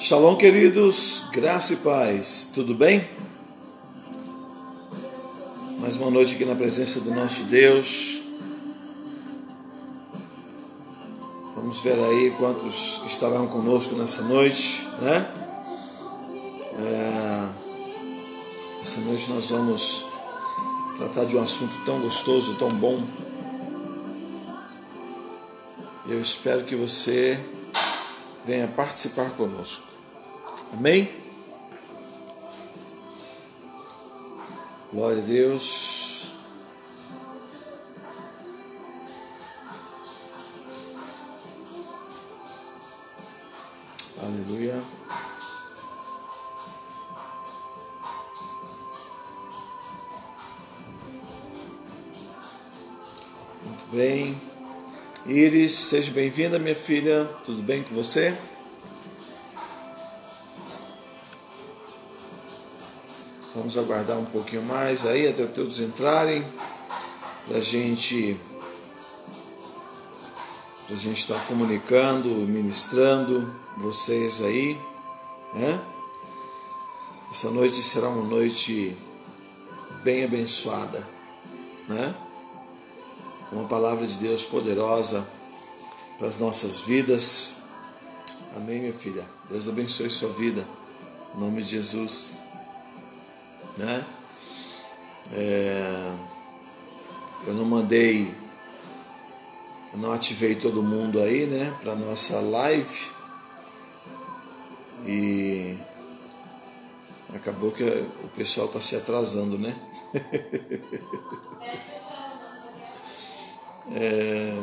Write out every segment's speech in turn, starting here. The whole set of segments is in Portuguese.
Shalom, queridos, graça e paz, tudo bem? Mais uma noite aqui na presença do nosso Deus. Vamos ver aí quantos estarão conosco nessa noite, né? É, essa noite nós vamos tratar de um assunto tão gostoso, tão bom. Eu espero que você venha participar conosco. Amém? Glória a Deus. Aleluia. Muito bem. Iris, seja bem-vinda, minha filha. Tudo bem com você? Vamos aguardar um pouquinho mais aí até todos entrarem para gente a gente estar tá comunicando, ministrando vocês aí, né? Essa noite será uma noite bem abençoada, né? Uma palavra de Deus poderosa para as nossas vidas. Amém, minha filha. Deus abençoe sua vida. Em nome de Jesus né? É, eu não mandei, eu não ativei todo mundo aí, né, para nossa live e acabou que o pessoal está se atrasando, né? é,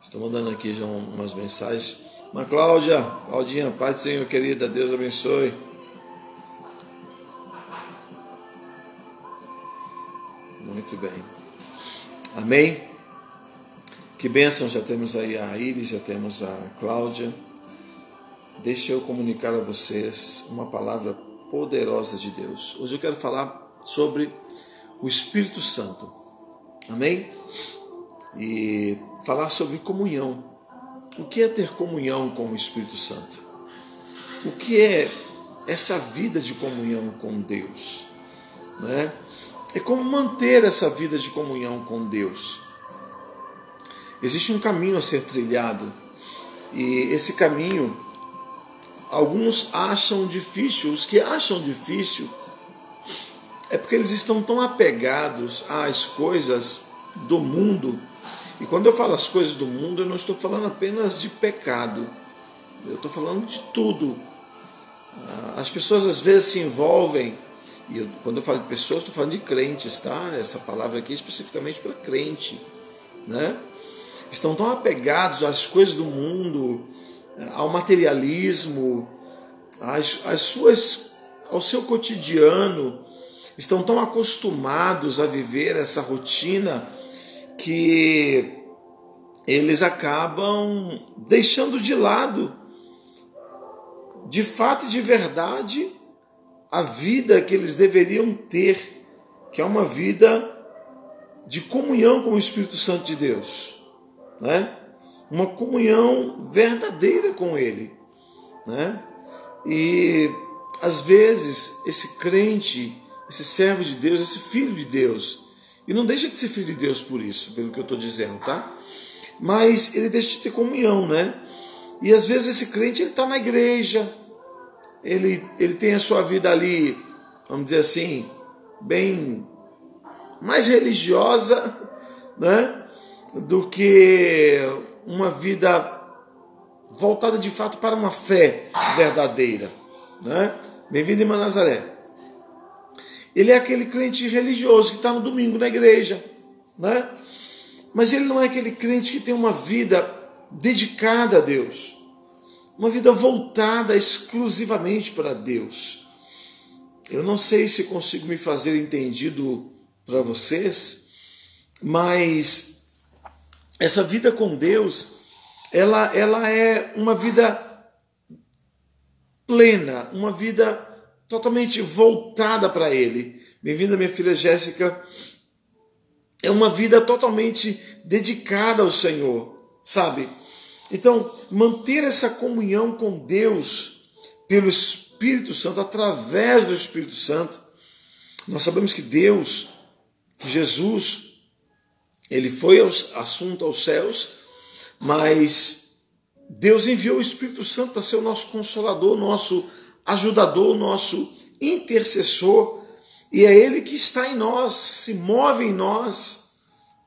estou mandando aqui já umas mensagens. Mas Cláudia, Claudinha, Pai do Senhor querida, Deus abençoe. Amém? Que bênção, já temos aí a Iris, já temos a Cláudia. Deixa eu comunicar a vocês uma palavra poderosa de Deus. Hoje eu quero falar sobre o Espírito Santo. Amém? E falar sobre comunhão. O que é ter comunhão com o Espírito Santo? O que é essa vida de comunhão com Deus? Né? É como manter essa vida de comunhão com Deus. Existe um caminho a ser trilhado e esse caminho alguns acham difícil, os que acham difícil é porque eles estão tão apegados às coisas do mundo. E quando eu falo as coisas do mundo, eu não estou falando apenas de pecado, eu estou falando de tudo. As pessoas às vezes se envolvem e eu, quando eu falo de pessoas, estou falando de crentes, tá? Essa palavra aqui é especificamente para crente, né? Estão tão apegados às coisas do mundo, ao materialismo, às, às suas, ao seu cotidiano, estão tão acostumados a viver essa rotina que eles acabam deixando de lado, de fato e de verdade, a vida que eles deveriam ter, que é uma vida de comunhão com o Espírito Santo de Deus, né? Uma comunhão verdadeira com Ele, né? E às vezes esse crente, esse servo de Deus, esse filho de Deus, e não deixa de ser filho de Deus por isso, pelo que eu estou dizendo, tá? Mas ele deixa de ter comunhão, né? E às vezes esse crente ele está na igreja, ele, ele tem a sua vida ali, vamos dizer assim, bem mais religiosa, né, do que uma vida voltada de fato para uma fé verdadeira, né? Bem-vindo, irmã Nazaré. Ele é aquele crente religioso que está no domingo na igreja, né? Mas ele não é aquele crente que tem uma vida dedicada a Deus uma vida voltada exclusivamente para Deus. Eu não sei se consigo me fazer entendido para vocês, mas essa vida com Deus, ela, ela é uma vida plena, uma vida totalmente voltada para Ele. Bem-vinda, minha filha Jéssica. É uma vida totalmente dedicada ao Senhor, sabe? Então, manter essa comunhão com Deus pelo Espírito Santo, através do Espírito Santo, nós sabemos que Deus, Jesus, ele foi assunto aos céus, mas Deus enviou o Espírito Santo para ser o nosso consolador, nosso ajudador, nosso intercessor, e é Ele que está em nós, se move em nós,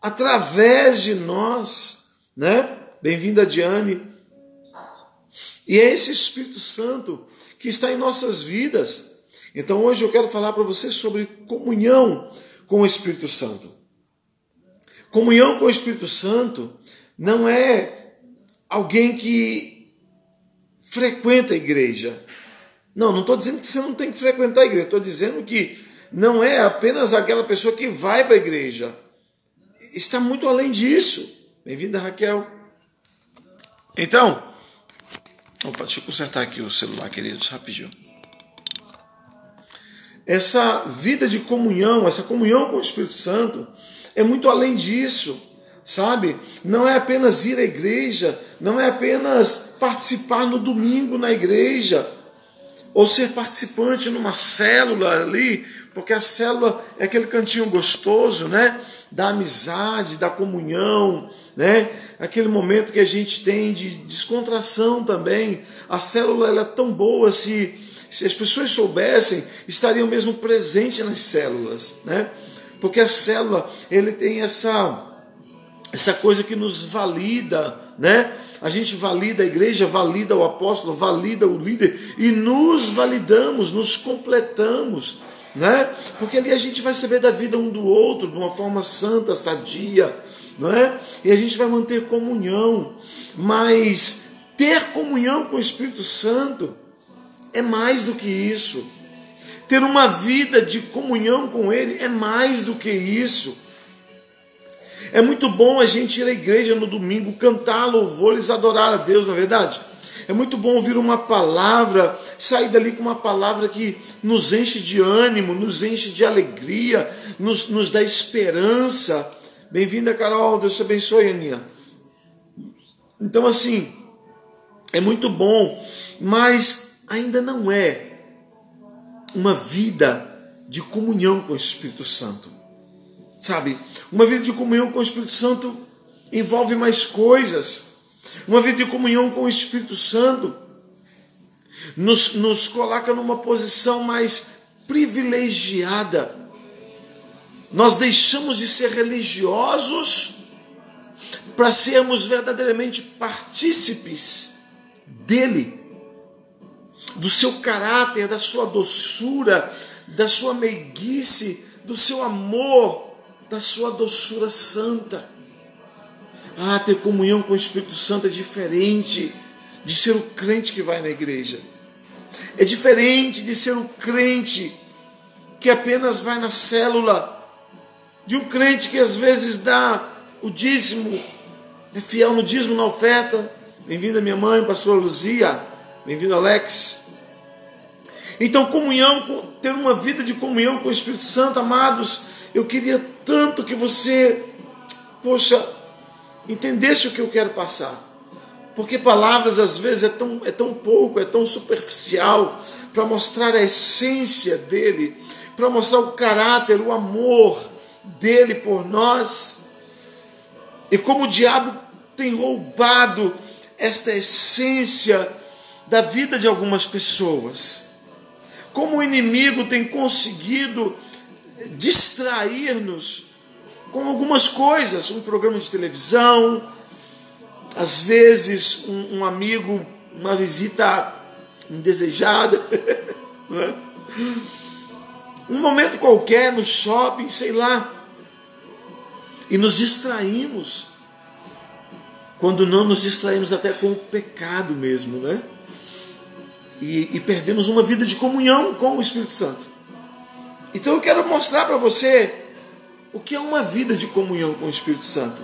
através de nós, né? Bem-vinda, Diane. E é esse Espírito Santo que está em nossas vidas. Então hoje eu quero falar para você sobre comunhão com o Espírito Santo. Comunhão com o Espírito Santo não é alguém que frequenta a igreja. Não, não estou dizendo que você não tem que frequentar a igreja, estou dizendo que não é apenas aquela pessoa que vai para a igreja. Está muito além disso. Bem-vinda, Raquel. Então, opa, deixa eu consertar aqui o celular, queridos, rapidinho. Essa vida de comunhão, essa comunhão com o Espírito Santo, é muito além disso, sabe? Não é apenas ir à igreja, não é apenas participar no domingo na igreja, ou ser participante numa célula ali, porque a célula é aquele cantinho gostoso, né? Da amizade, da comunhão, né? Aquele momento que a gente tem de descontração também. A célula é tão boa se, se as pessoas soubessem, estariam mesmo presentes nas células, né? Porque a célula ele tem essa essa coisa que nos valida, né? A gente valida a igreja, valida o apóstolo, valida o líder e nos validamos, nos completamos né? Porque ali a gente vai saber da vida um do outro de uma forma santa, sadia, não é? E a gente vai manter comunhão, mas ter comunhão com o Espírito Santo é mais do que isso. Ter uma vida de comunhão com Ele é mais do que isso. É muito bom a gente ir à igreja no domingo, cantar louvores, adorar a Deus, não é verdade? É muito bom ouvir uma palavra, sair dali com uma palavra que nos enche de ânimo, nos enche de alegria, nos, nos dá esperança. Bem-vinda, Carol. Deus te abençoe, Aninha. Então, assim, é muito bom, mas ainda não é uma vida de comunhão com o Espírito Santo. Sabe? Uma vida de comunhão com o Espírito Santo envolve mais coisas uma vida de comunhão com o Espírito Santo nos, nos coloca numa posição mais privilegiada. Nós deixamos de ser religiosos para sermos verdadeiramente partícipes dele, do seu caráter, da sua doçura, da sua meiguice, do seu amor, da sua doçura santa. Ah, ter comunhão com o Espírito Santo é diferente de ser o crente que vai na igreja. É diferente de ser o crente que apenas vai na célula, de um crente que às vezes dá o dízimo, é fiel no dízimo, na oferta. Bem-vinda minha mãe, pastora Luzia. Bem-vindo Alex. Então, comunhão, ter uma vida de comunhão com o Espírito Santo, amados, eu queria tanto que você, poxa, entendesse o que eu quero passar. Porque palavras às vezes é tão, é tão pouco, é tão superficial para mostrar a essência dele, para mostrar o caráter, o amor dele por nós. E como o diabo tem roubado esta essência da vida de algumas pessoas. Como o inimigo tem conseguido distrair-nos com algumas coisas, um programa de televisão, às vezes um, um amigo, uma visita indesejada, é? um momento qualquer no shopping, sei lá, e nos distraímos, quando não nos distraímos até com o pecado mesmo, né? E, e perdemos uma vida de comunhão com o Espírito Santo. Então eu quero mostrar para você o que é uma vida de comunhão com o Espírito Santo.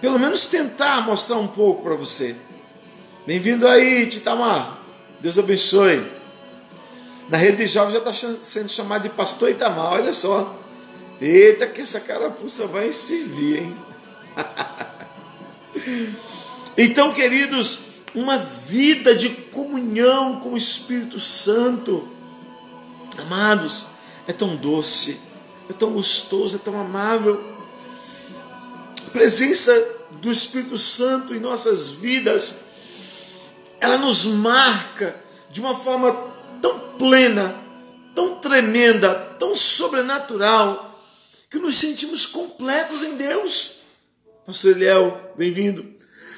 Pelo menos tentar mostrar um pouco para você. Bem-vindo aí, Titamar. Deus abençoe. Na rede de jovens já está sendo chamado de pastor Itamar, olha só. Eita, que essa carapuça vai servir, hein? Então, queridos, uma vida de comunhão com o Espírito Santo, amados, é tão doce, é tão gostoso, é tão amável. A presença do Espírito Santo em nossas vidas, ela nos marca de uma forma tão plena, tão tremenda, tão sobrenatural, que nos sentimos completos em Deus. Pastor Eliel, bem-vindo.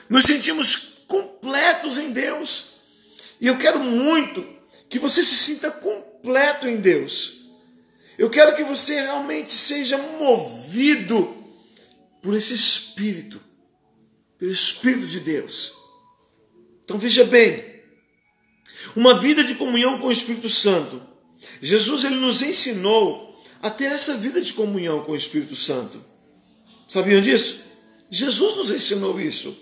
Nos sentimos completos em Deus. E eu quero muito que você se sinta completo em Deus. Eu quero que você realmente seja movido por esse Espírito, pelo Espírito de Deus. Então veja bem, uma vida de comunhão com o Espírito Santo. Jesus ele nos ensinou a ter essa vida de comunhão com o Espírito Santo. Sabiam disso? Jesus nos ensinou isso.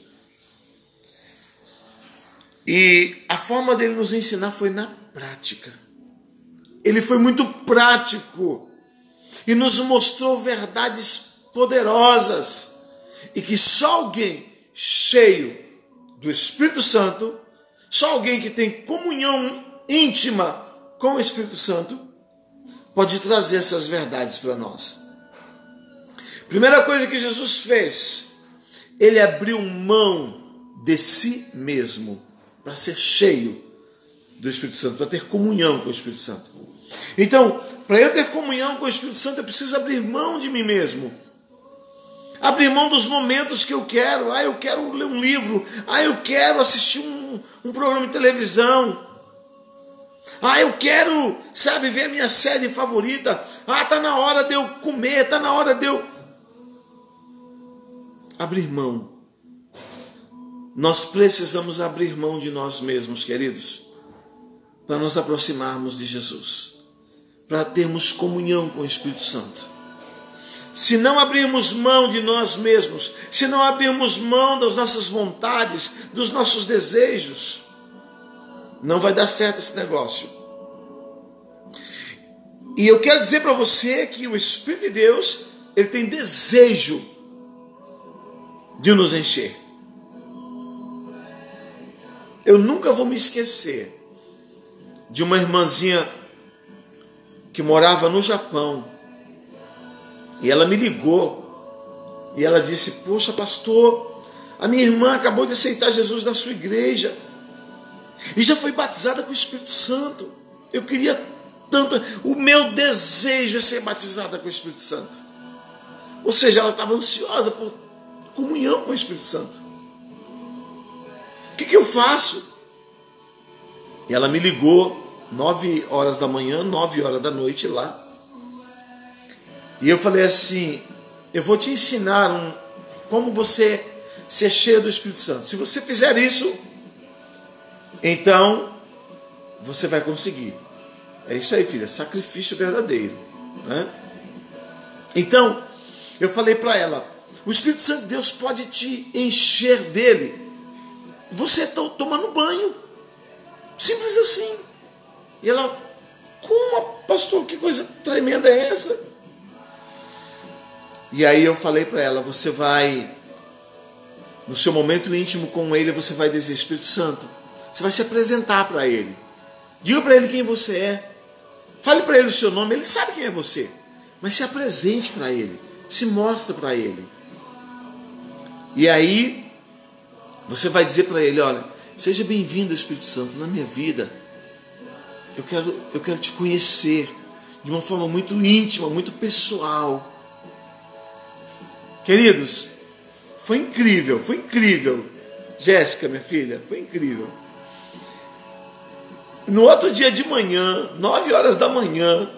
E a forma dele nos ensinar foi na prática ele foi muito prático e nos mostrou verdades poderosas e que só alguém cheio do Espírito Santo, só alguém que tem comunhão íntima com o Espírito Santo, pode trazer essas verdades para nós. Primeira coisa que Jesus fez, ele abriu mão de si mesmo para ser cheio do Espírito Santo, para ter comunhão com o Espírito Santo. Então, para eu ter comunhão com o Espírito Santo, eu preciso abrir mão de mim mesmo. Abrir mão dos momentos que eu quero. Ah, eu quero ler um livro. Ah, eu quero assistir um, um programa de televisão. Ah, eu quero, sabe, ver a minha série favorita. Ah, tá na hora de eu comer, tá na hora de eu abrir mão. Nós precisamos abrir mão de nós mesmos, queridos, para nos aproximarmos de Jesus para termos comunhão com o Espírito Santo. Se não abrirmos mão de nós mesmos, se não abrirmos mão das nossas vontades, dos nossos desejos, não vai dar certo esse negócio. E eu quero dizer para você que o Espírito de Deus, ele tem desejo de nos encher. Eu nunca vou me esquecer de uma irmãzinha que morava no Japão. E ela me ligou. E ela disse: Poxa, pastor, a minha irmã acabou de aceitar Jesus na sua igreja. E já foi batizada com o Espírito Santo. Eu queria tanto. O meu desejo é ser batizada com o Espírito Santo. Ou seja, ela estava ansiosa por comunhão com o Espírito Santo. O que, que eu faço? E ela me ligou 9 horas da manhã, 9 horas da noite lá. E eu falei assim: eu vou te ensinar um, como você ser cheio do Espírito Santo. Se você fizer isso, então você vai conseguir. É isso aí, filha, sacrifício verdadeiro. Né? Então, eu falei para ela: o Espírito Santo de Deus pode te encher dele. Você está tomando banho. Simples assim. E ela, como, pastor, que coisa tremenda é essa? E aí eu falei para ela: você vai, no seu momento íntimo com ele, você vai dizer: Espírito Santo, você vai se apresentar para ele. Diga para ele quem você é. Fale para ele o seu nome, ele sabe quem é você. Mas se apresente para ele, se mostre para ele. E aí você vai dizer para ele: olha, seja bem-vindo, Espírito Santo, na minha vida eu quero, eu quero te conhecer de uma forma muito íntima, muito pessoal. Queridos, foi incrível, foi incrível. Jéssica, minha filha, foi incrível. No outro dia de manhã, nove horas da manhã,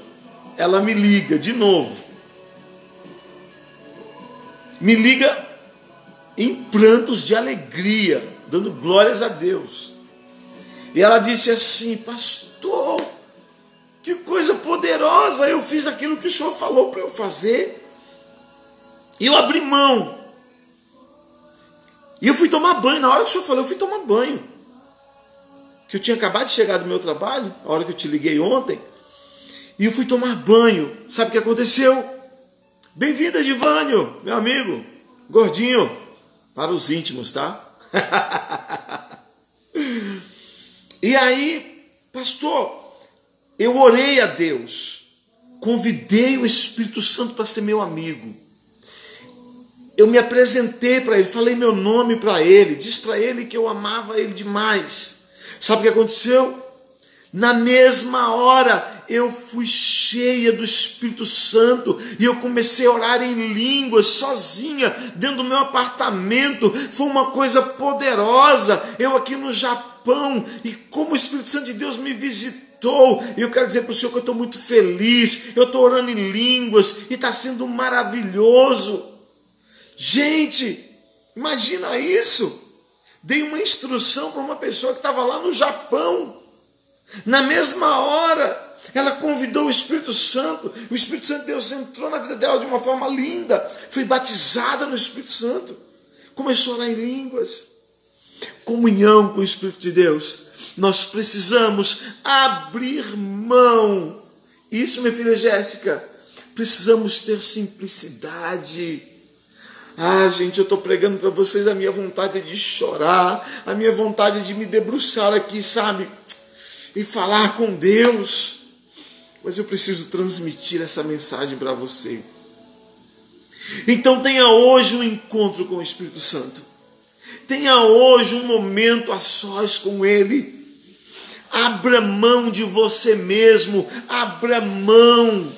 ela me liga de novo. Me liga em prantos de alegria, dando glórias a Deus. E ela disse assim: Pastor que coisa poderosa! Eu fiz aquilo que o Senhor falou para eu fazer. E eu abri mão. E eu fui tomar banho. Na hora que o Senhor falou, eu fui tomar banho. Que eu tinha acabado de chegar do meu trabalho, a hora que eu te liguei ontem. E eu fui tomar banho. Sabe o que aconteceu? Bem-vinda, Divânio, meu amigo, gordinho, para os íntimos, tá? e aí, pastor, eu orei a Deus, convidei o Espírito Santo para ser meu amigo. Eu me apresentei para ele, falei meu nome para ele, disse para ele que eu amava ele demais. Sabe o que aconteceu? Na mesma hora eu fui cheia do Espírito Santo e eu comecei a orar em línguas sozinha dentro do meu apartamento. Foi uma coisa poderosa. Eu aqui no Japão e como o Espírito Santo de Deus me visitou. E eu quero dizer para o Senhor que eu estou muito feliz. Eu estou orando em línguas e está sendo maravilhoso. Gente, imagina isso. Dei uma instrução para uma pessoa que estava lá no Japão. Na mesma hora, ela convidou o Espírito Santo. O Espírito Santo de Deus entrou na vida dela de uma forma linda. Foi batizada no Espírito Santo. Começou a orar em línguas. Comunhão com o Espírito de Deus. Nós precisamos abrir mão. Isso, minha filha Jéssica. Precisamos ter simplicidade. Ah, gente, eu estou pregando para vocês a minha vontade de chorar, a minha vontade de me debruçar aqui, sabe? e falar com Deus. Mas eu preciso transmitir essa mensagem para você. Então tenha hoje um encontro com o Espírito Santo. Tenha hoje um momento a sós com Ele. Abra mão de você mesmo, abra mão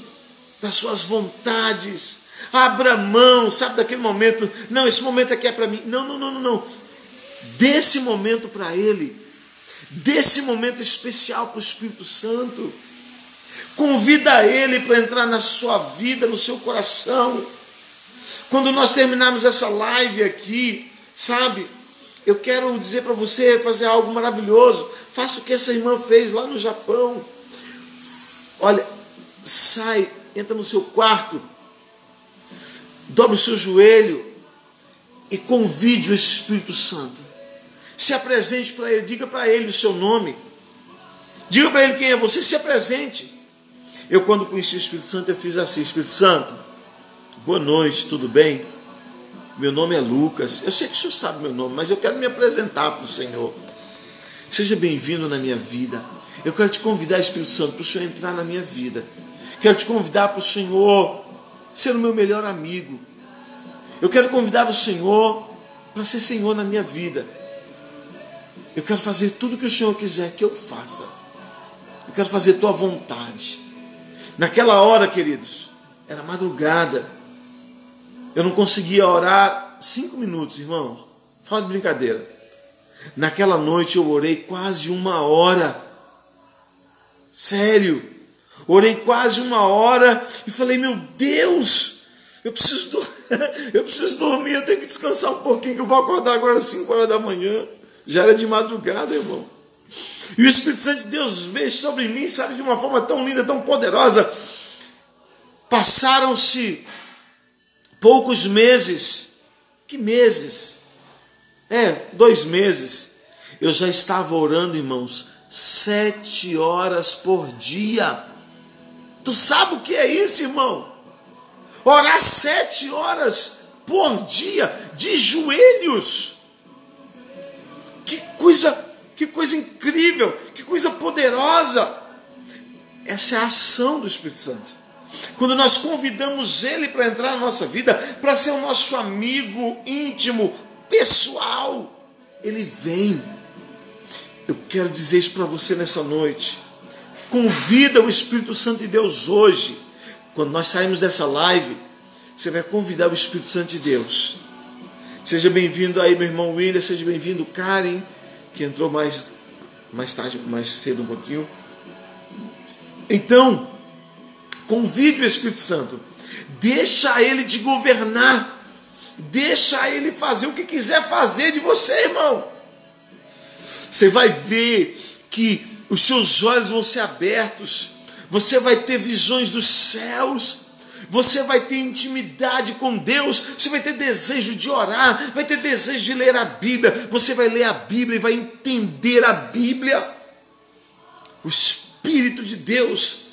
das suas vontades, abra mão, sabe, daquele momento, não, esse momento aqui é para mim. Não, não, não, não, não. Desse momento para Ele desse momento especial para o Espírito Santo. Convida ele para entrar na sua vida, no seu coração. Quando nós terminarmos essa live aqui, sabe? Eu quero dizer para você fazer algo maravilhoso. Faça o que essa irmã fez lá no Japão. Olha, sai, entra no seu quarto, dobre o seu joelho e convide o Espírito Santo se apresente para ele, diga para ele o seu nome. Diga para ele quem é você, se apresente. Eu, quando conheci o Espírito Santo, eu fiz assim: Espírito Santo, boa noite, tudo bem? Meu nome é Lucas. Eu sei que o senhor sabe meu nome, mas eu quero me apresentar para o Senhor. Seja bem-vindo na minha vida. Eu quero te convidar, Espírito Santo, para o Senhor entrar na minha vida. Quero te convidar para o Senhor ser o meu melhor amigo. Eu quero convidar o Senhor para ser Senhor na minha vida. Eu quero fazer tudo que o Senhor quiser que eu faça. Eu quero fazer tua vontade. Naquela hora, queridos, era madrugada. Eu não conseguia orar cinco minutos, irmãos. Fala de brincadeira. Naquela noite eu orei quase uma hora. Sério. Orei quase uma hora e falei, meu Deus, eu preciso, do... eu preciso dormir, eu tenho que descansar um pouquinho, que eu vou acordar agora às 5 horas da manhã. Já era de madrugada, irmão. E o Espírito Santo de Deus veio sobre mim, sabe, de uma forma tão linda, tão poderosa. Passaram-se poucos meses. Que meses? É, dois meses. Eu já estava orando, irmãos, sete horas por dia. Tu sabe o que é isso, irmão? Orar sete horas por dia, de joelhos. Que coisa, que coisa incrível, que coisa poderosa. Essa é a ação do Espírito Santo. Quando nós convidamos Ele para entrar na nossa vida, para ser o nosso amigo íntimo, pessoal, Ele vem. Eu quero dizer isso para você nessa noite. Convida o Espírito Santo de Deus hoje. Quando nós saímos dessa live, você vai convidar o Espírito Santo de Deus Seja bem-vindo aí, meu irmão William, seja bem-vindo, Karen, que entrou mais, mais tarde, mais cedo um pouquinho. Então, convide o Espírito Santo, deixa ele te governar, deixa ele fazer o que quiser fazer de você, irmão. Você vai ver que os seus olhos vão ser abertos, você vai ter visões dos céus. Você vai ter intimidade com Deus, você vai ter desejo de orar, vai ter desejo de ler a Bíblia, você vai ler a Bíblia e vai entender a Bíblia. O Espírito de Deus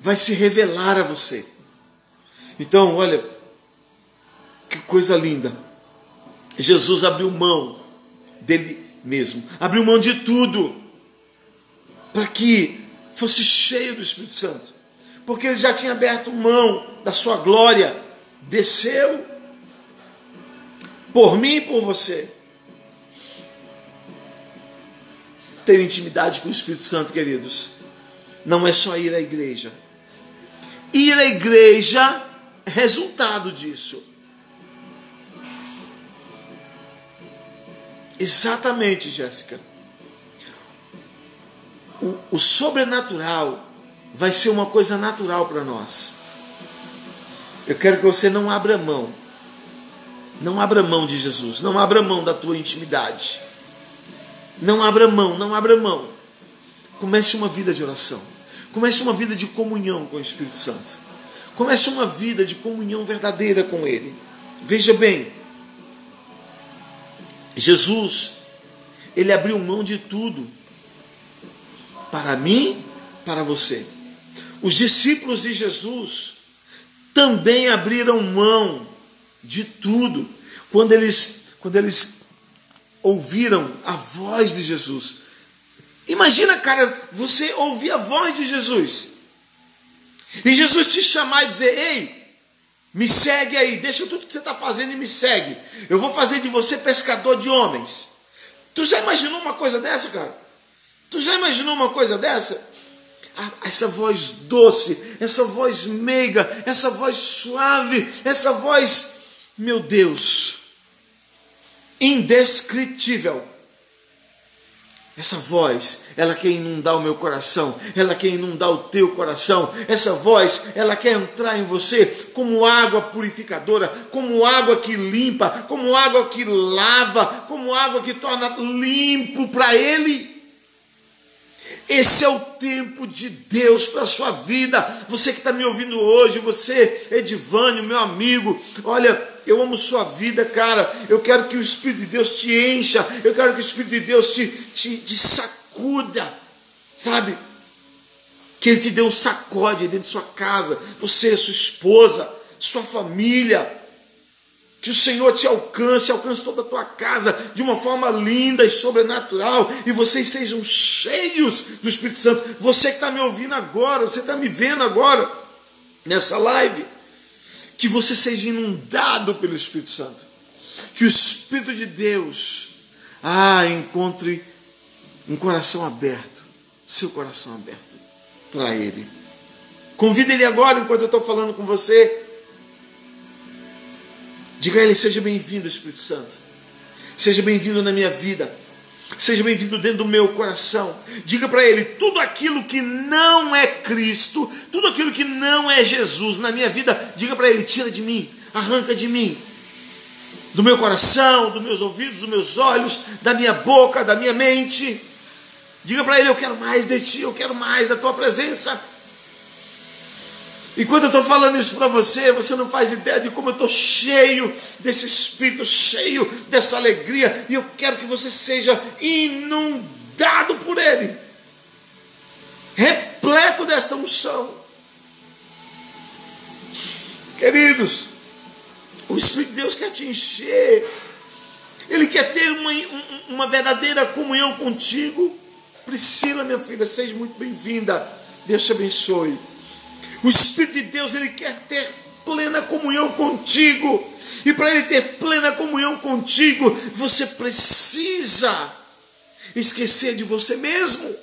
vai se revelar a você. Então, olha, que coisa linda. Jesus abriu mão dele mesmo, abriu mão de tudo para que fosse cheio do Espírito Santo, porque ele já tinha aberto mão da sua glória, desceu por mim e por você. Ter intimidade com o Espírito Santo, queridos, não é só ir à igreja. Ir à igreja resultado disso. Exatamente, Jéssica. O, o, sobrenatural vai ser uma coisa natural para nós. Eu quero que você não abra mão. Não abra mão de Jesus. Não abra mão da tua intimidade. Não abra mão, não abra mão. Comece uma vida de oração. Comece uma vida de comunhão com o Espírito Santo. Comece uma vida de comunhão verdadeira com Ele. Veja bem, Jesus, ele abriu mão de tudo para mim, para você. Os discípulos de Jesus também abriram mão de tudo quando eles, quando eles ouviram a voz de Jesus. Imagina, cara, você ouvir a voz de Jesus. E Jesus te chamar e dizer: Ei, me segue aí, deixa tudo que você está fazendo e me segue. Eu vou fazer de você pescador de homens. Tu já imaginou uma coisa dessa, cara? Tu já imaginou uma coisa dessa? Ah, essa voz doce, essa voz meiga, essa voz suave, essa voz, meu Deus, indescritível. Essa voz, ela quer inundar o meu coração, ela quer inundar o teu coração. Essa voz, ela quer entrar em você como água purificadora, como água que limpa, como água que lava, como água que torna limpo para Ele. Esse é o tempo de Deus para a sua vida. Você que está me ouvindo hoje, você, Edivânio, meu amigo, olha, eu amo sua vida, cara. Eu quero que o Espírito de Deus te encha. Eu quero que o Espírito de Deus te, te, te sacuda, sabe? Que Ele te dê um sacode dentro de sua casa. Você, sua esposa, sua família. Que o Senhor te alcance, alcance toda a tua casa de uma forma linda e sobrenatural, e vocês sejam cheios do Espírito Santo. Você que está me ouvindo agora, você está me vendo agora, nessa live, que você seja inundado pelo Espírito Santo. Que o Espírito de Deus, ah, encontre um coração aberto, seu coração aberto para Ele. Convida Ele agora, enquanto eu estou falando com você Diga a Ele: seja bem-vindo, Espírito Santo. Seja bem-vindo na minha vida. Seja bem-vindo dentro do meu coração. Diga para Ele: tudo aquilo que não é Cristo, tudo aquilo que não é Jesus na minha vida, diga para Ele: tira de mim, arranca de mim. Do meu coração, dos meus ouvidos, dos meus olhos, da minha boca, da minha mente. Diga para Ele: eu quero mais de Ti, eu quero mais da Tua presença. E quando eu estou falando isso para você, você não faz ideia de como eu estou cheio desse espírito, cheio dessa alegria, e eu quero que você seja inundado por ele, repleto desta unção. Queridos, o Espírito de Deus quer te encher, ele quer ter uma, uma verdadeira comunhão contigo. Priscila, minha filha, seja muito bem-vinda. Deus te abençoe. O Espírito de Deus, ele quer ter plena comunhão contigo. E para ele ter plena comunhão contigo, você precisa esquecer de você mesmo.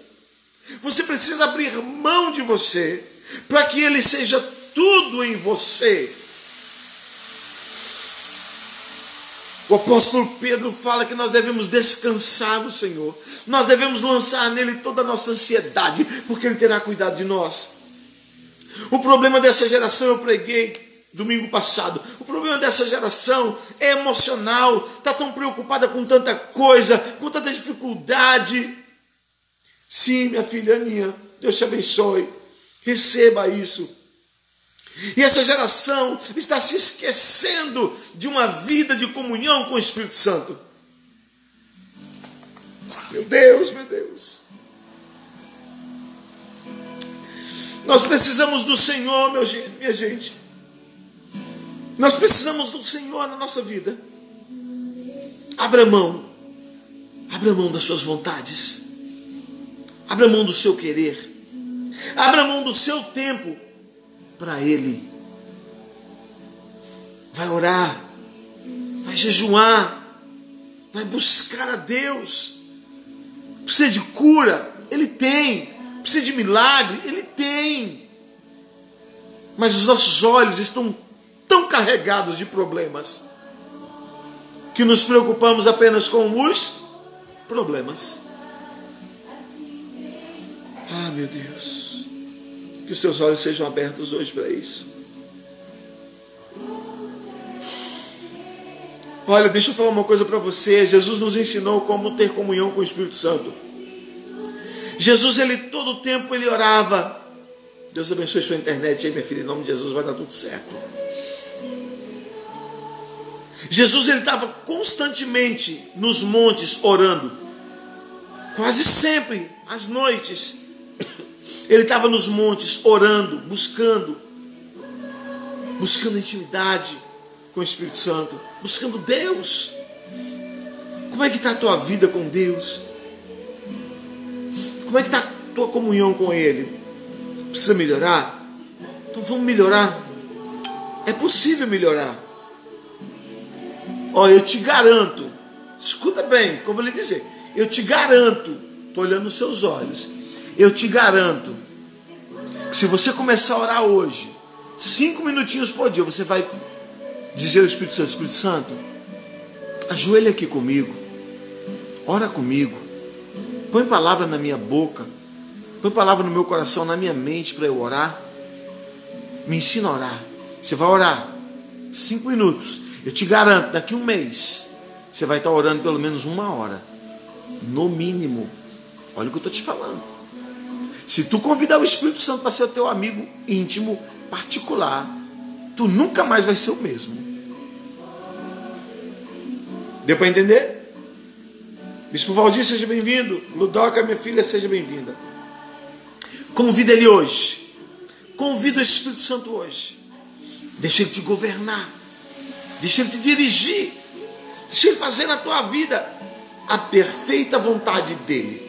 Você precisa abrir mão de você, para que ele seja tudo em você. O apóstolo Pedro fala que nós devemos descansar no Senhor, nós devemos lançar nele toda a nossa ansiedade, porque ele terá cuidado de nós. O problema dessa geração, eu preguei domingo passado. O problema dessa geração é emocional, está tão preocupada com tanta coisa, com tanta dificuldade. Sim, minha filha minha, Deus te abençoe. Receba isso. E essa geração está se esquecendo de uma vida de comunhão com o Espírito Santo. Meu Deus, meu Deus. Nós precisamos do Senhor, meu, minha gente. Nós precisamos do Senhor na nossa vida. Abra mão. Abra mão das suas vontades. Abra mão do seu querer. Abra mão do seu tempo para Ele. Vai orar. Vai jejuar. Vai buscar a Deus. Precisa de cura? Ele tem. Precisa de milagre? Ele tem. Mas os nossos olhos estão tão carregados de problemas que nos preocupamos apenas com os problemas. Ah, meu Deus, que os seus olhos sejam abertos hoje para isso. Olha, deixa eu falar uma coisa para você. Jesus nos ensinou como ter comunhão com o Espírito Santo. Jesus, ele todo o tempo ele orava. Deus abençoe sua internet aí, minha filha, em nome de Jesus vai dar tudo certo. Jesus ele estava constantemente nos montes orando. Quase sempre, às noites. Ele estava nos montes orando, buscando, buscando intimidade com o Espírito Santo, buscando Deus. Como é que está a tua vida com Deus? Como é que está a tua comunhão com Ele? Precisa melhorar? Então vamos melhorar. É possível melhorar. Ó, eu te garanto, escuta bem, como eu lhe dizer, eu te garanto, estou olhando nos seus olhos, eu te garanto que se você começar a orar hoje, cinco minutinhos por dia, você vai dizer ao Espírito Santo, Espírito Santo, ajoelha aqui comigo, ora comigo, põe palavra na minha boca, põe palavra no meu coração, na minha mente para eu orar, me ensina a orar. Você vai orar cinco minutos. Eu te garanto, daqui um mês, você vai estar orando pelo menos uma hora. No mínimo. Olha o que eu estou te falando. Se tu convidar o Espírito Santo para ser o teu amigo íntimo, particular, tu nunca mais vai ser o mesmo. Deu para entender? Bispo Valdir, seja bem-vindo. Ludoca, minha filha, seja bem-vinda. Convida ele hoje. Convida o Espírito Santo hoje. Deixa ele te governar. Deixa Ele te dirigir. Deixa Ele fazer na tua vida a perfeita vontade dEle.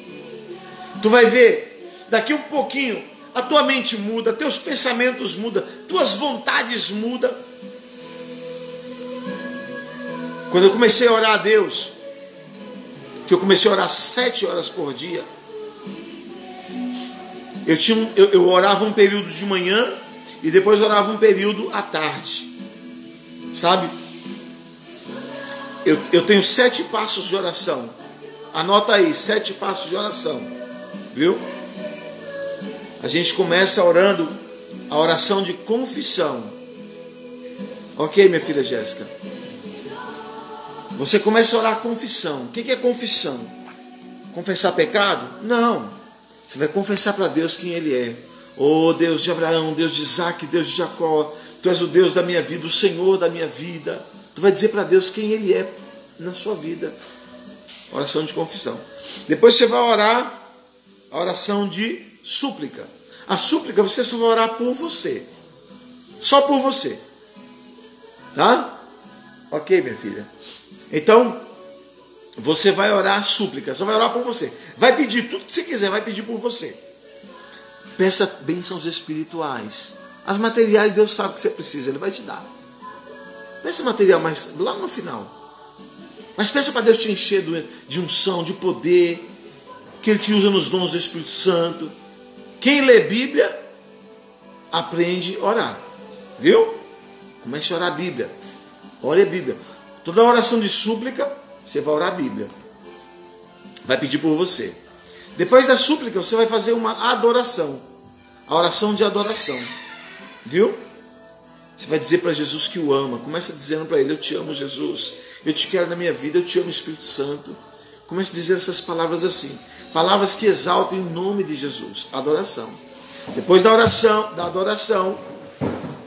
Tu vai ver, daqui um pouquinho, a tua mente muda, teus pensamentos mudam, tuas vontades mudam. Quando eu comecei a orar a Deus, que eu comecei a orar sete horas por dia, eu, tinha um, eu, eu orava um período de manhã e depois orava um período à tarde. Sabe? Eu, eu tenho sete passos de oração. Anota aí, sete passos de oração. Viu? A gente começa orando a oração de confissão. Ok, minha filha Jéssica? Você começa a orar a confissão. O que é confissão? Confessar pecado? Não. Você vai confessar para Deus quem Ele é. Oh Deus de Abraão, Deus de Isaac, Deus de Jacó, Tu és o Deus da minha vida, o Senhor da minha vida. Tu vai dizer para Deus quem Ele é na sua vida. Oração de confissão. Depois você vai orar a oração de súplica. A súplica você só vai orar por você. Só por você. Tá? Ok, minha filha. Então, você vai orar a súplica. Você vai orar por você. Vai pedir tudo que você quiser, vai pedir por você. Peça bênçãos espirituais. As materiais, Deus sabe que você precisa, Ele vai te dar. Peça material, mas lá no final. Mas peça para Deus te encher de unção, de poder, que Ele te usa nos dons do Espírito Santo. Quem lê Bíblia, aprende a orar. Viu? Comece a orar a Bíblia. Ore a Bíblia. Toda oração de súplica, você vai orar a Bíblia. Vai pedir por você. Depois da súplica, você vai fazer uma adoração. A oração de adoração. Viu? Você vai dizer para Jesus que o ama. Começa dizendo para ele: Eu te amo, Jesus. Eu te quero na minha vida. Eu te amo, Espírito Santo. Comece a dizer essas palavras assim. Palavras que exaltam em nome de Jesus. Adoração. Depois da oração, da adoração,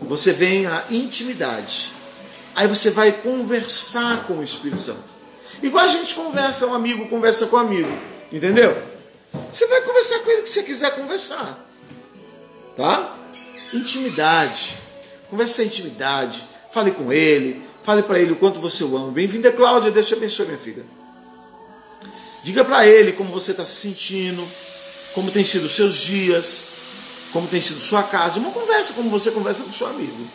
você vem a intimidade. Aí você vai conversar com o Espírito Santo. Igual a gente conversa, um amigo conversa com um amigo. Entendeu? Você vai conversar com ele que você quiser conversar. Tá? Intimidade. Converse intimidade. Fale com ele. Fale para ele o quanto você o ama. Bem-vinda, Cláudia. Deus te abençoe, minha filha. Diga para ele como você está se sentindo, como tem sido os seus dias, como tem sido sua casa. Uma conversa como você conversa com seu amigo.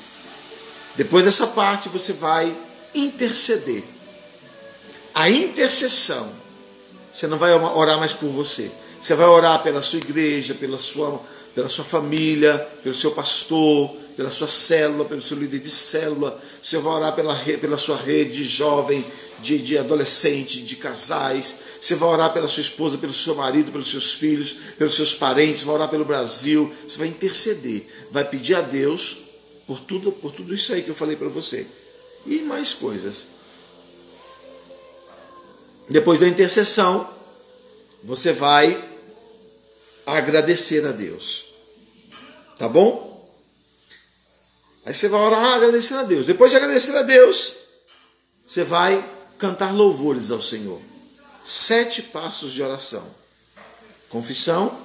Depois dessa parte você vai interceder. A intercessão. Você não vai orar mais por você. Você vai orar pela sua igreja, pela sua, pela sua família, pelo seu pastor, pela sua célula, pelo seu líder de célula. Você vai orar pela, pela sua rede jovem, de, de adolescente, de casais. Você vai orar pela sua esposa, pelo seu marido, pelos seus filhos, pelos seus parentes. Vai orar pelo Brasil. Você vai interceder. Vai pedir a Deus por tudo, por tudo isso aí que eu falei para você. E mais coisas. Depois da intercessão, você vai agradecer a Deus. Tá bom? Aí você vai orar agradecendo a Deus. Depois de agradecer a Deus, você vai cantar louvores ao Senhor. Sete passos de oração: confissão,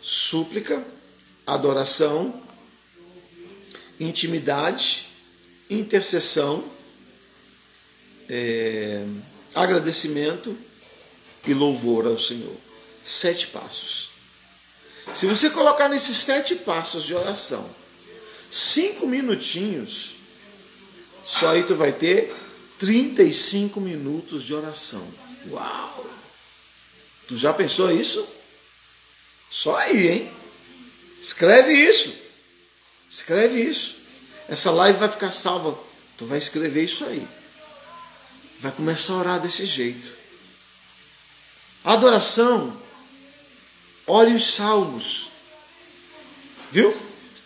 súplica, adoração, intimidade, intercessão, é, agradecimento e louvor ao Senhor. Sete passos. Se você colocar nesses sete passos de oração, cinco minutinhos, só aí tu vai ter 35 minutos de oração. Uau! Tu já pensou isso? Só aí, hein? Escreve isso. Escreve isso. Essa live vai ficar salva. Tu vai escrever isso aí. Vai começar a orar desse jeito. Adoração. Olhe os salmos. Viu?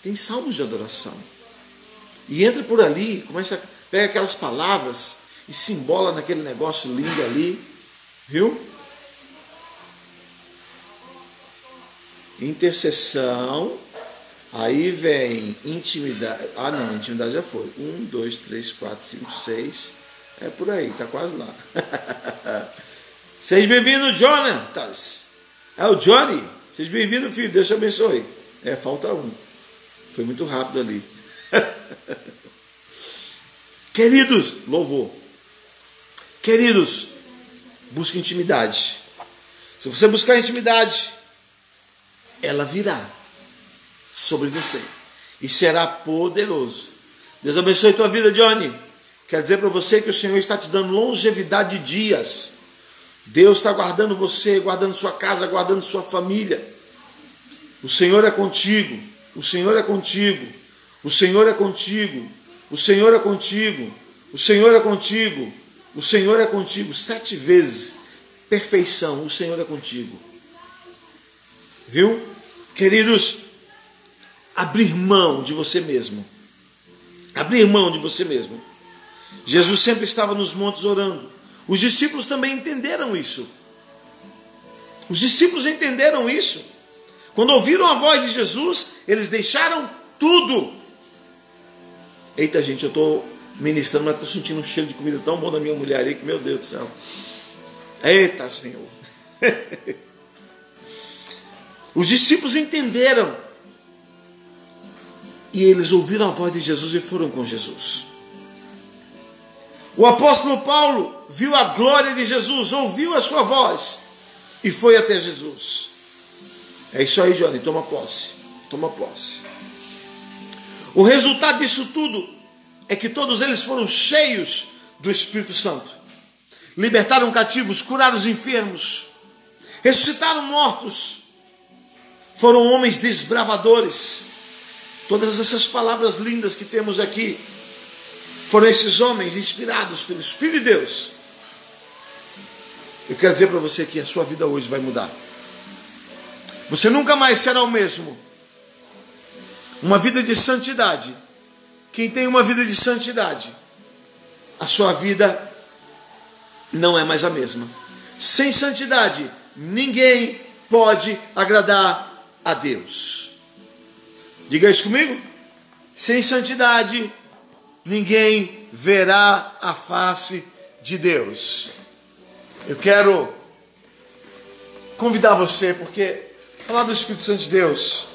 Tem salmos de adoração. E entra por ali, começa, pega aquelas palavras e se embola naquele negócio lindo ali, viu? Intercessão, aí vem intimidade. Ah, não, intimidade já foi. Um, dois, três, quatro, cinco, seis. É por aí, tá quase lá. Seja bem-vindo, Jonatas. É o Johnny. Seja bem-vindo, filho. Deus te abençoe. É, falta um. Foi muito rápido ali. Queridos, louvor. Queridos, busque intimidade. Se você buscar intimidade, ela virá sobre você e será poderoso. Deus abençoe tua vida, Johnny. Quer dizer para você que o Senhor está te dando longevidade de dias. Deus está guardando você, guardando sua casa, guardando sua família. O Senhor é contigo. O Senhor é contigo. O Senhor é contigo. O Senhor é contigo. O Senhor é contigo. O Senhor é contigo. Sete vezes. Perfeição. O Senhor é contigo. Viu? Queridos, abrir mão de você mesmo. Abrir mão de você mesmo. Jesus sempre estava nos montes orando. Os discípulos também entenderam isso. Os discípulos entenderam isso. Quando ouviram a voz de Jesus, eles deixaram tudo. Eita, gente, eu estou ministrando, mas estou sentindo um cheiro de comida tão bom da minha mulher aí que, meu Deus do céu. Eita, Senhor. Os discípulos entenderam. E eles ouviram a voz de Jesus e foram com Jesus. O apóstolo Paulo viu a glória de Jesus, ouviu a sua voz e foi até Jesus. É isso aí, Johnny, toma posse. Toma posse. O resultado disso tudo é que todos eles foram cheios do Espírito Santo. Libertaram cativos, curaram os enfermos, ressuscitaram mortos. Foram homens desbravadores. Todas essas palavras lindas que temos aqui foram esses homens inspirados pelo Espírito de Deus. Eu quero dizer para você que a sua vida hoje vai mudar. Você nunca mais será o mesmo. Uma vida de santidade. Quem tem uma vida de santidade, a sua vida não é mais a mesma. Sem santidade, ninguém pode agradar a Deus. Diga isso comigo. Sem santidade, ninguém verá a face de Deus. Eu quero convidar você, porque Falar do Espírito Santo de Deus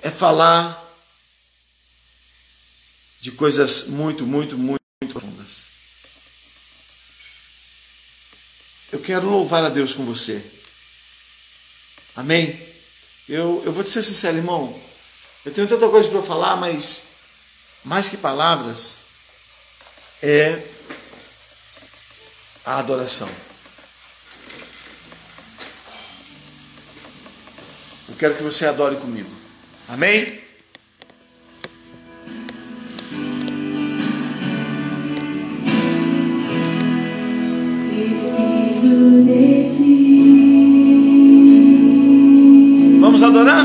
é falar de coisas muito, muito, muito, muito profundas. eu quero louvar a Deus com você. Amém? Eu, eu vou te ser sincero, irmão. Eu tenho tanta coisa para falar, mas mais que palavras, é a adoração. Eu quero que você adore comigo. Amém? Vamos adorar?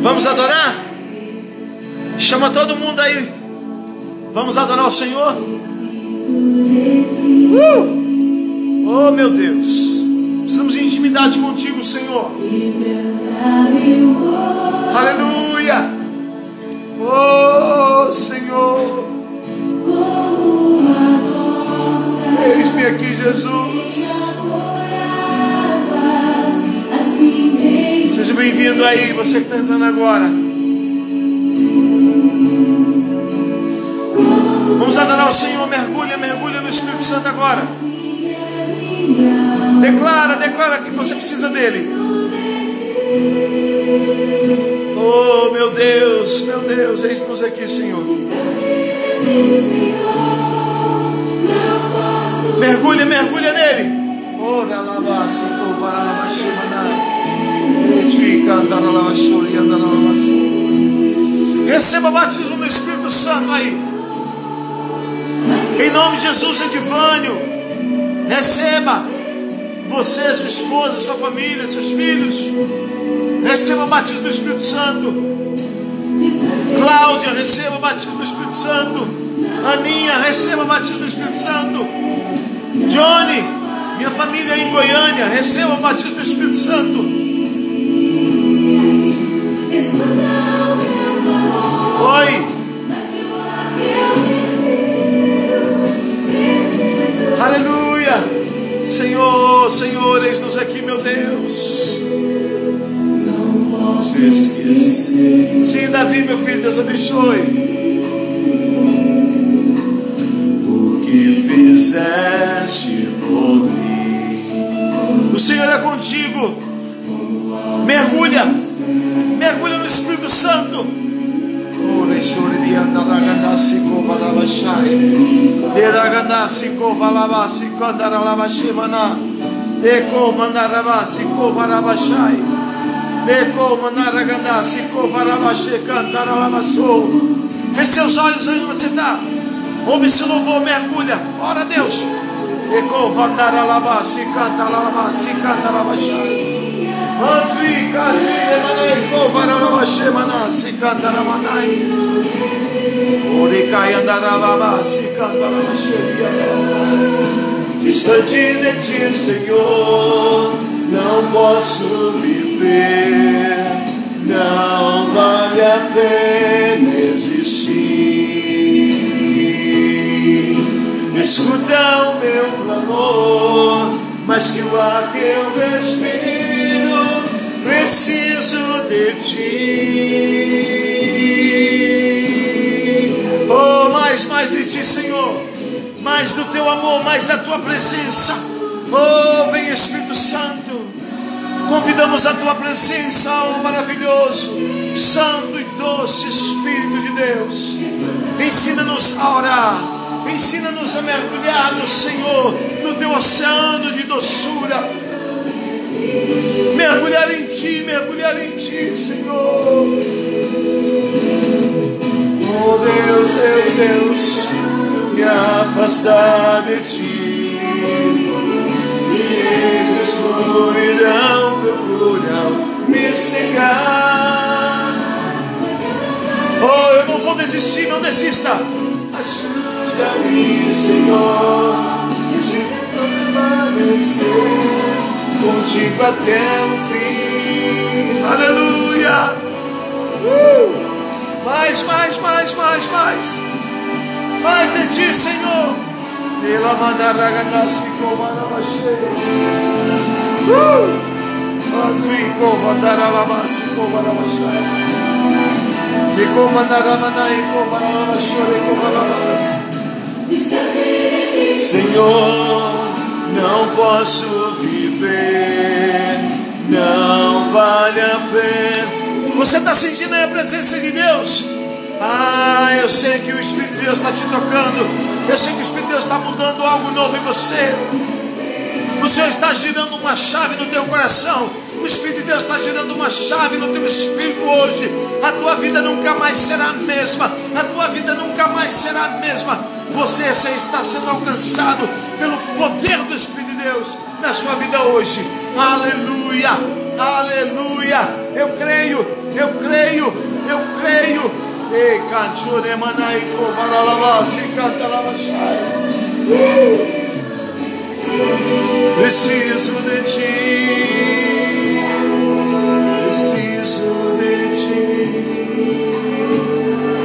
Vamos adorar? Chama todo mundo aí. Vamos adorar o Senhor? Uh! Oh meu Deus. Precisamos de intimidade contigo, Senhor. Aleluia. Oh Senhor. Eis-me aqui, Jesus. Bem-vindo aí, você que está entrando agora. Vamos adorar o Senhor, mergulha, mergulha no Espírito Santo agora. Declara, declara que você precisa dele. Oh, meu Deus, meu Deus, eis-nos aqui, Senhor. Mergulha, mergulha nele. Ora lá, Senhor, para lá, Receba batismo no Espírito Santo aí. Em nome de Jesus, Edivânio. Receba. Você, sua esposa, sua família, seus filhos. Receba batismo do Espírito Santo. Cláudia, receba batismo do Espírito Santo. Aninha, receba batismo do Espírito Santo. Johnny, minha família em Goiânia, receba batismo do Espírito Santo. Senhor, Senhor, eis-nos aqui, meu Deus. Sim, Davi, meu filho, Deus abençoe. O que fizeste por mim. O Senhor é contigo. Mergulha. Mergulha no Espírito Santo. Eko mandarabasi ko varabashai. Eko mandaragandasi ko varabashe cantaralamassou. Feche seus olhos onde você está. Ouve esse louvor, mergulha. Ora Deus. Eko vandaralabasi cantaralabasi cantarabashai. Andri kadri manai ko varabashe manasi cantaramanai. Urikai andarabasi cantarabashe Distante de ti, Senhor, não posso viver, não vale a pena existir. Escuta o meu clamor, mas que o ar que eu respiro, preciso de ti. Oh, mais, mais de ti, Senhor mais do teu amor, mais da tua presença. Oh, vem Espírito Santo. Convidamos a tua presença, oh maravilhoso, santo e doce Espírito de Deus. Ensina-nos a orar, ensina-nos a mergulhar no Senhor, no teu oceano de doçura. Mergulhar em ti, mergulhar em ti, Senhor. Oh Deus, Deus, Deus me afastar de ti. E escuridão procuram me cegar. Oh, eu não vou desistir, não desista. Ajuda-me, Senhor, e se permanecer contigo até o fim. Aleluia. Uh! Mais, mais, mais, mais, mais. Mais de ti, Senhor. Pela mandaraganasse covarabachê. Uh! Andrico vandaralabasi covarabachê. E comandaramanai covarabachore covarabas. Senhor, não posso viver, não vale a pena. Você está sentindo a presença de Deus? Ah, eu sei que o Espírito de Deus está te tocando. Eu sei que o Espírito de Deus está mudando algo novo em você. O Senhor está girando uma chave no teu coração. O Espírito de Deus está girando uma chave no teu espírito hoje. A tua vida nunca mais será a mesma. A tua vida nunca mais será a mesma. Você está sendo alcançado pelo poder do Espírito de Deus na sua vida hoje. Aleluia! Aleluia! Eu creio, eu creio, eu creio. Ei, cantalabashai. Preciso de ti,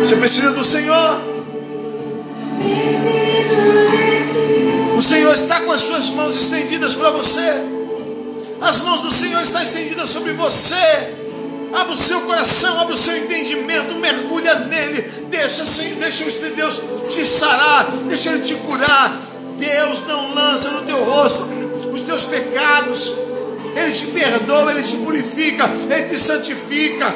Você precisa do Senhor? O Senhor está com as suas mãos estendidas para você. As mãos do Senhor estão estendidas sobre você. Abra o seu coração, abra o seu entendimento, mergulha nele. Deixa, deixa o Espírito de Deus te sarar, deixa ele te curar. Deus não lança no teu rosto os teus pecados. Ele te perdoa, ele te purifica, ele te santifica.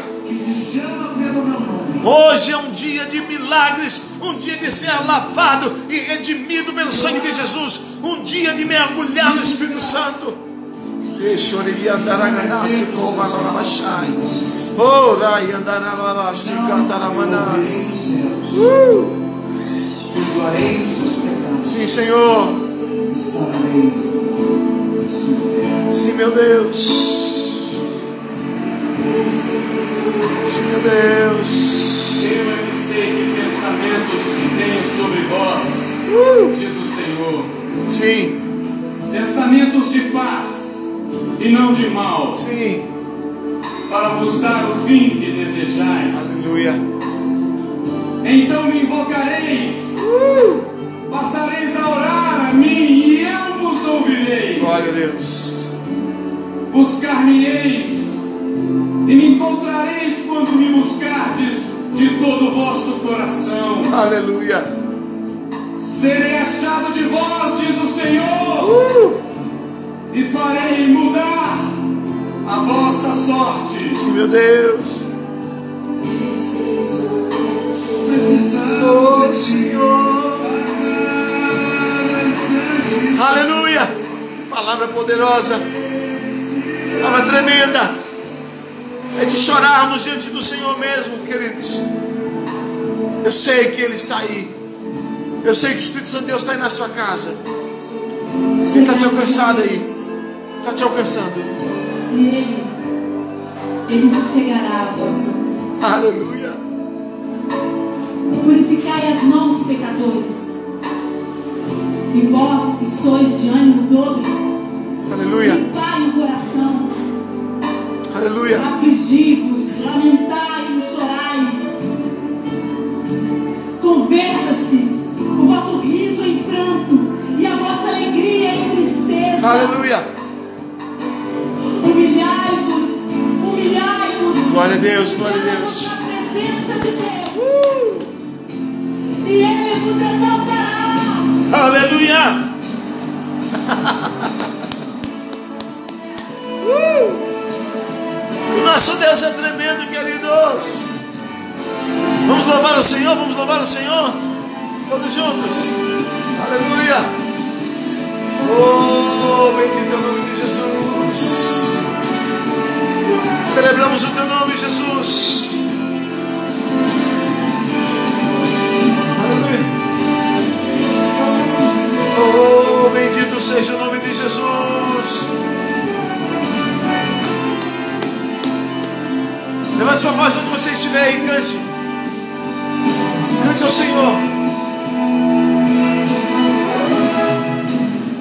Hoje é um dia de milagres, um dia de ser lavado e redimido pelo sangue de Jesus, um dia de mergulhar no Espírito Santo. Deixa pecados. Sim, Senhor. Sim, meu Deus. Sim, meu Deus. Eu é que sei que pensamentos que tenho sobre vós, Uh, diz o Senhor, sim, pensamentos de paz e não de mal, sim. para vos dar o fim que desejais. Aleluia. Então me invocareis, passareis a orar a mim e eu vos ouvirei. Glória a Deus. Buscar-me-eis e me encontrareis quando me buscardes de todo o vosso coração. Aleluia. Serei achado de vós, diz o Senhor, Uh, e farei mudar a vossa sorte. sim, meu Deus. Oh, Senhor. Aleluia. Palavra poderosa. Palavra tremenda. É de chorarmos diante do Senhor mesmo, queridos. Eu sei que Ele está aí. Eu sei que o Espírito Santo de Deus está aí na sua casa. Ele está te alcançando aí. Está te alcançando. E ele, ele se chegará a vós. Aleluia. Purificai as mãos, pecadores. E vós que sois de ânimo dobre, Aleluia. limpai o coração, Aleluia. afligi-vos, lamentai e chorai. Converta-se o vosso riso em pranto e a vossa alegria em tristeza. Aleluia. Humilhai-vos, humilhai-vos. Glória a Deus, glória a Deus. Na presença de Deus. E Ele vos exaltará. Aleluia. Nosso Deus é tremendo, queridos. Vamos louvar o Senhor, vamos louvar o Senhor. Todos juntos. Aleluia. Oh, bendito é o nome de Jesus. Celebramos o teu nome, Jesus. Aleluia. Oh, bendito seja o nome de Jesus. Levante sua voz onde você estiver e cante. Cante ao Senhor.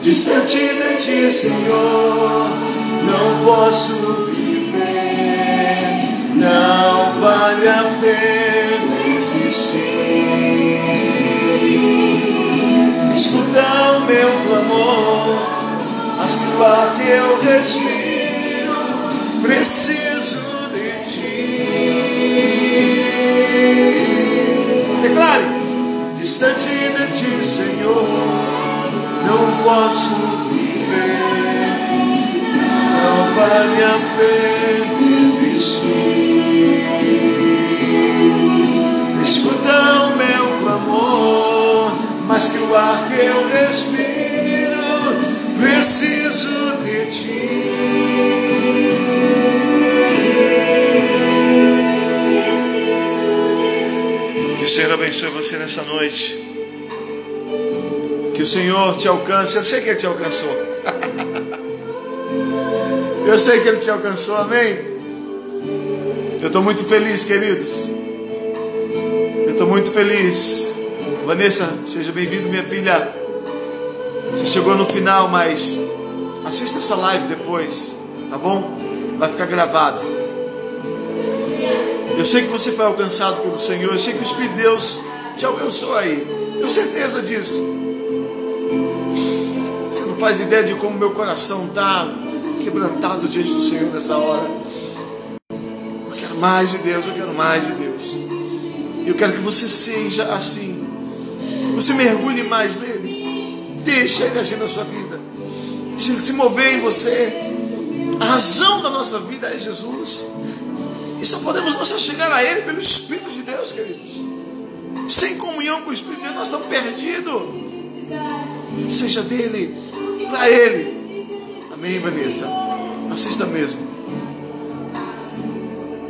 Distante de ti, Senhor, não posso viver. Não vale a pena existir. Escuta o meu clamor, mas que eu respiro, preciso. Declare, distante de ti, Senhor, posso viver. Não vale a pena existir. Escuta o meu clamor, mais que o ar que eu respiro, preciso Que o Senhor abençoe você nessa noite. Que o Senhor te alcance. Eu sei que Ele te alcançou. Eu sei que Ele te alcançou. Amém. Eu estou muito feliz, queridos. Eu estou muito feliz. Vanessa, seja bem-vindo, minha filha. Você chegou no final, mas assista essa live depois, tá bom? Vai ficar gravado. Eu sei que você foi alcançado pelo Senhor. Eu sei que o Espírito de Deus te alcançou aí. Tenho certeza disso. Você não faz ideia de como meu coração está quebrantado diante do Senhor nessa hora. Eu quero mais de Deus, eu quero mais de Deus. Eu quero que você seja assim. Que você mergulhe mais nele. Deixa ele agir na sua vida. Deixa ele se mover em você. A razão da nossa vida é Jesus. E só podemos nos chegar a Ele pelo Espírito de Deus, queridos. Sem comunhão com o Espírito de Deus, nós estamos perdidos. Seja dele, para Ele. Amém, Vanessa? Assista mesmo.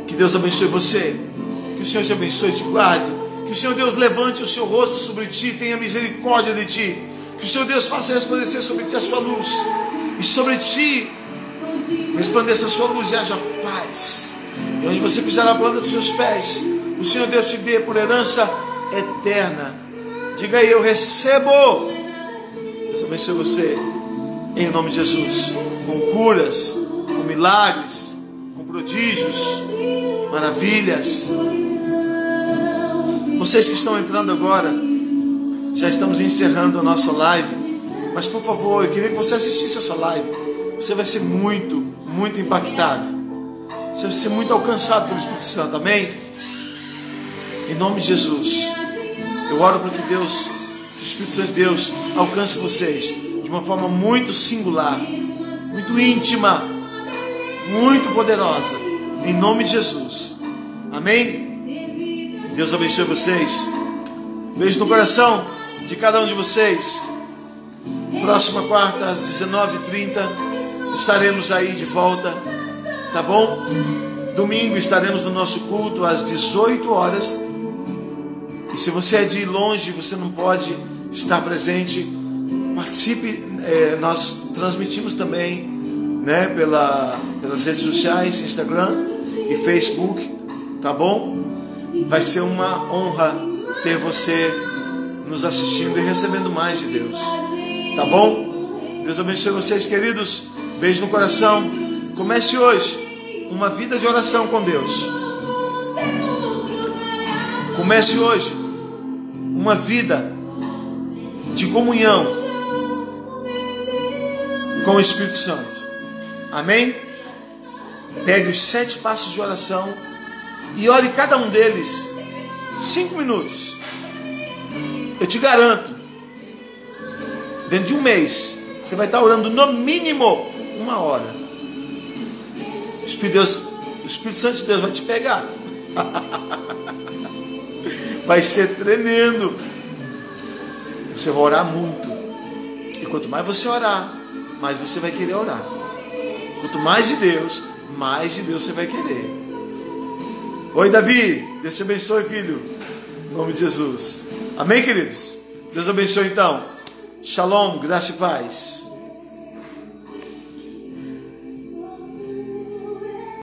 Que Deus abençoe você. Que o Senhor te abençoe e te guarde. Que o Senhor Deus levante o seu rosto sobre ti, tenha misericórdia de ti. Que o Senhor Deus faça resplandecer sobre ti a sua luz. E sobre ti resplandeça a sua luz e haja paz. Onde você pisar a planta dos seus pés, o Senhor Deus te dê por herança eterna. Diga aí, eu recebo. Deus abençoe você. Em nome de Jesus. Com curas, com milagres, com prodígios, maravilhas. Vocês que estão entrando agora, já estamos encerrando a nossa live. Mas por favor, eu queria que você assistisse essa live. Você vai ser muito, muito impactado. Você vai ser muito alcançado pelo Espírito Santo, amém? Em nome de Jesus, eu oro para que Deus, que o Espírito Santo de Deus, alcance vocês de uma forma muito singular, muito íntima, muito poderosa, em nome de Jesus, amém? Deus abençoe vocês. Beijo no coração de cada um de vocês. Próxima quarta, às 19h30, estaremos aí de volta tá bom? Domingo estaremos no nosso culto às 18 horas. E se você é de longe, você não pode estar presente, participe. É, nós transmitimos também, né, pela, pelas redes sociais, Instagram e Facebook, tá bom? Vai ser uma honra ter você nos assistindo e recebendo mais de Deus, tá bom? Deus abençoe vocês, queridos. Beijo no coração. Comece hoje uma vida de oração com Deus. Comece hoje uma vida de comunhão com o Espírito Santo. Amém? Pegue os sete passos de oração e ore cada um deles cinco minutos. Eu te garanto, dentro de um mês, você vai estar orando no mínimo uma hora. O Espírito, Deus, o Espírito Santo de Deus vai te pegar. Vai ser tremendo. Você vai orar muito. E quanto mais você orar, mais você vai querer orar. Quanto mais de Deus, mais de Deus você vai querer. Oi, Davi. Deus te abençoe, filho. Em nome de Jesus. Amém, queridos? Deus abençoe então. Shalom, graça e paz.